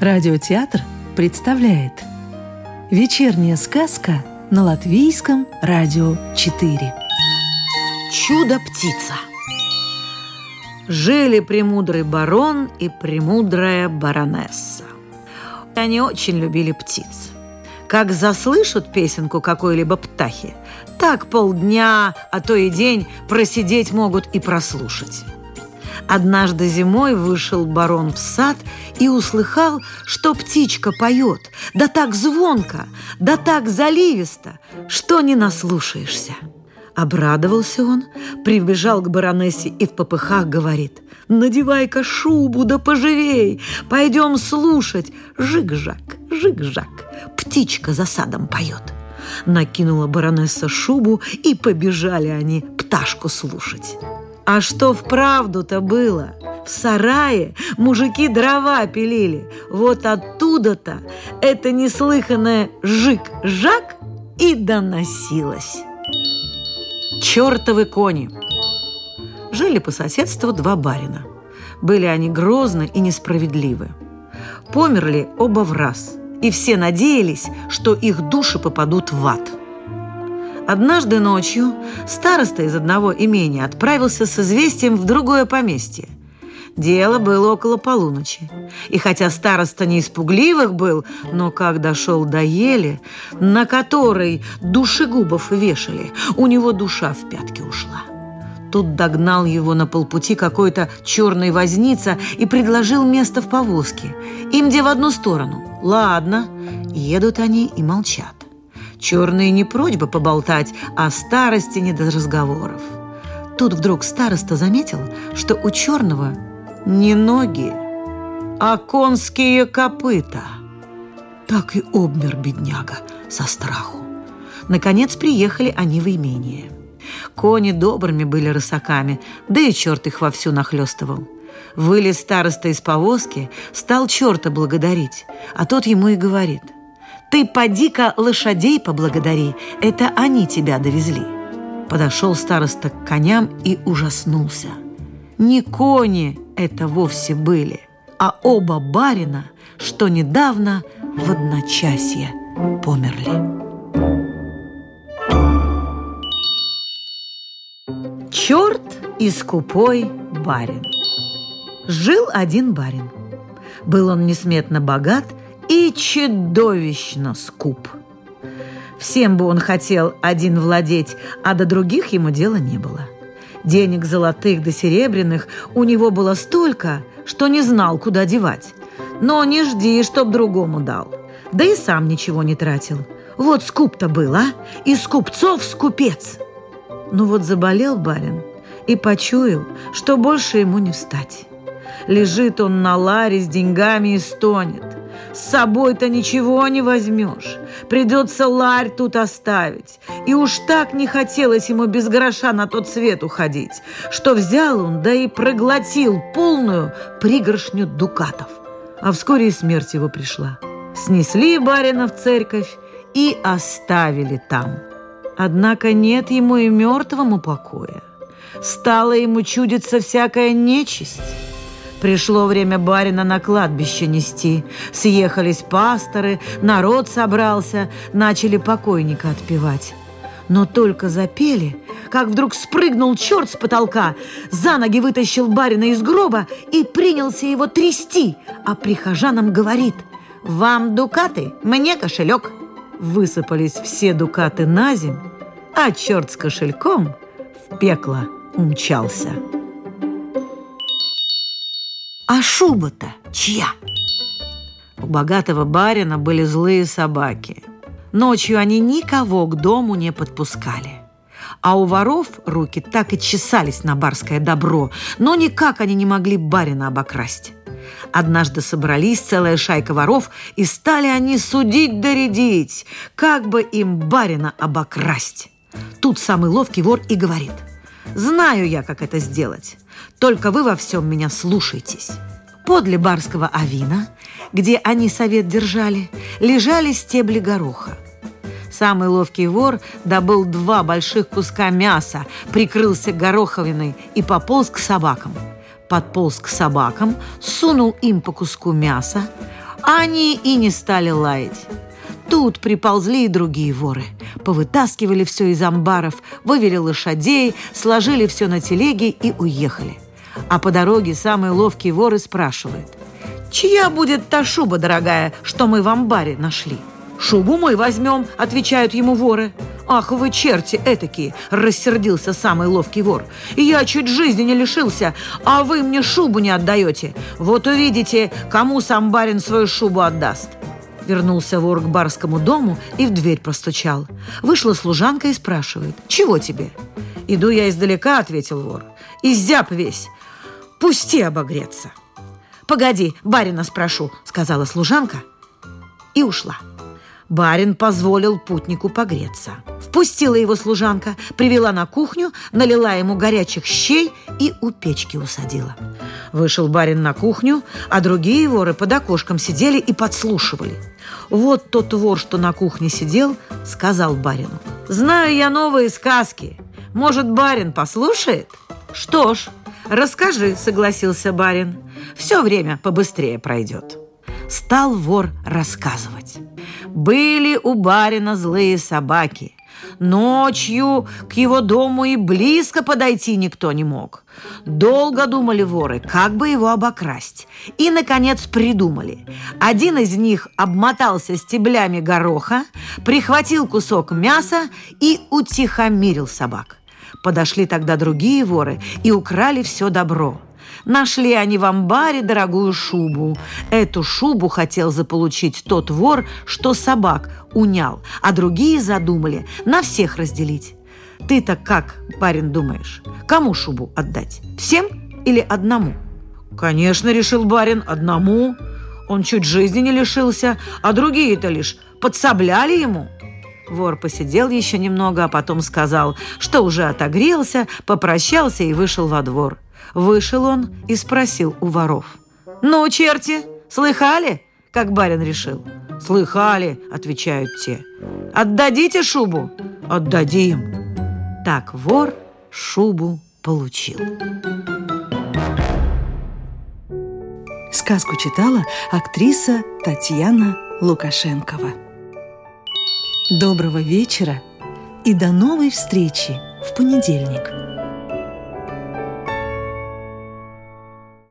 Радиотеатр представляет Вечерняя сказка на Латвийском радио 4 Чудо-птица Жили премудрый барон и премудрая баронесса. Они очень любили птиц. Как заслышат песенку какой-либо птахи, так полдня, а то и день просидеть могут и прослушать. Однажды зимой вышел барон в сад и услыхал, что птичка поет, да так звонко, да так заливисто, что не наслушаешься. Обрадовался он, прибежал к баронессе и в попыхах говорит «Надевай-ка шубу, да поживей, пойдем слушать, жик-жак, жик-жак, птичка за садом поет». Накинула баронесса шубу, и побежали они пташку слушать. А что вправду-то было? В сарае мужики дрова пилили. Вот оттуда-то это неслыханное жик-жак и доносилось. Чертовы кони! Жили по соседству два барина. Были они грозны и несправедливы. Померли оба в раз, и все надеялись, что их души попадут в ад – Однажды ночью староста из одного имения отправился с известием в другое поместье. Дело было около полуночи. И хотя староста не испугливых был, но как дошел до ели, на которой душегубов вешали, у него душа в пятки ушла. Тут догнал его на полпути какой-то черный возница и предложил место в повозке. Им где в одну сторону. Ладно, едут они и молчат. Черные не прочь бы поболтать, а старости не до разговоров. Тут вдруг староста заметил, что у черного не ноги, а конские копыта. Так и обмер бедняга со страху. Наконец приехали они в имение. Кони добрыми были рысаками, да и черт их вовсю нахлестывал. Вылез староста из повозки, стал черта благодарить, а тот ему и говорит – ты поди-ка лошадей поблагодари, это они тебя довезли. Подошел староста к коням и ужаснулся. Не кони это вовсе были, а оба барина, что недавно в одночасье померли. Черт и скупой барин. Жил один барин. Был он несметно богат – и чудовищно скуп. Всем бы он хотел один владеть, а до других ему дела не было. Денег золотых да серебряных у него было столько, что не знал, куда девать. Но не жди, чтоб другому дал. Да и сам ничего не тратил. Вот скуп-то был, а? Из купцов скупец. Ну вот заболел барин и почуял, что больше ему не встать. Лежит он на ларе с деньгами и стонет. С собой-то ничего не возьмешь. Придется ларь тут оставить. И уж так не хотелось ему без гроша на тот свет уходить, что взял он, да и проглотил полную пригоршню дукатов. А вскоре и смерть его пришла. Снесли барина в церковь и оставили там. Однако нет ему и мертвому покоя. Стало ему чудиться всякая нечисть. Пришло время барина на кладбище нести. Съехались пасторы, народ собрался, начали покойника отпевать. Но только запели, как вдруг спрыгнул черт с потолка, за ноги вытащил барина из гроба и принялся его трясти, а прихожанам говорит «Вам дукаты, мне кошелек». Высыпались все дукаты на земь, а черт с кошельком в пекло умчался. А шуба-то чья? У богатого барина были злые собаки. Ночью они никого к дому не подпускали. А у воров руки так и чесались на барское добро, но никак они не могли барина обокрасть. Однажды собрались целая шайка воров, и стали они судить да как бы им барина обокрасть. Тут самый ловкий вор и говорит, «Знаю я, как это сделать. Только вы во всем меня слушайтесь. Подле барского авина, где они совет держали, лежали стебли гороха. Самый ловкий вор добыл два больших куска мяса, прикрылся гороховиной и пополз к собакам. Подполз к собакам, сунул им по куску мяса, а они и не стали лаять. Тут приползли и другие воры. Повытаскивали все из амбаров, вывели лошадей, сложили все на телеги и уехали. А по дороге самый ловкий вор и спрашивает. «Чья будет та шуба, дорогая, что мы в амбаре нашли?» «Шубу мы возьмем», — отвечают ему воры. «Ах вы черти этакие!» – рассердился самый ловкий вор. «Я чуть жизни не лишился, а вы мне шубу не отдаете. Вот увидите, кому сам барин свою шубу отдаст». Вернулся вор к барскому дому и в дверь простучал. Вышла служанка и спрашивает, «Чего тебе?» «Иду я издалека», — ответил вор. «Изяб весь. Пусти обогреться». «Погоди, барина спрошу», — сказала служанка и ушла. Барин позволил путнику погреться. Впустила его служанка, привела на кухню, налила ему горячих щей и у печки усадила. Вышел барин на кухню, а другие воры под окошком сидели и подслушивали. Вот тот вор, что на кухне сидел, сказал барину. «Знаю я новые сказки. Может, барин послушает?» «Что ж, расскажи», — согласился барин. «Все время побыстрее пройдет». Стал вор рассказывать. Были у барина злые собаки. Ночью к его дому и близко подойти никто не мог. Долго думали воры, как бы его обокрасть. И, наконец, придумали. Один из них обмотался стеблями гороха, прихватил кусок мяса и утихомирил собак. Подошли тогда другие воры и украли все добро – Нашли они в амбаре дорогую шубу. Эту шубу хотел заполучить тот вор, что собак унял, а другие задумали на всех разделить. Ты-то как, парень, думаешь, кому шубу отдать? Всем или одному? Конечно, решил барин, одному. Он чуть жизни не лишился, а другие-то лишь подсобляли ему. Вор посидел еще немного, а потом сказал, что уже отогрелся, попрощался и вышел во двор. Вышел он и спросил у воров. «Ну, черти, слыхали, как барин решил?» «Слыхали», — отвечают те. «Отдадите шубу?» «Отдадим». Так вор шубу получил. Сказку читала актриса Татьяна Лукашенкова. Доброго вечера и до новой встречи в понедельник.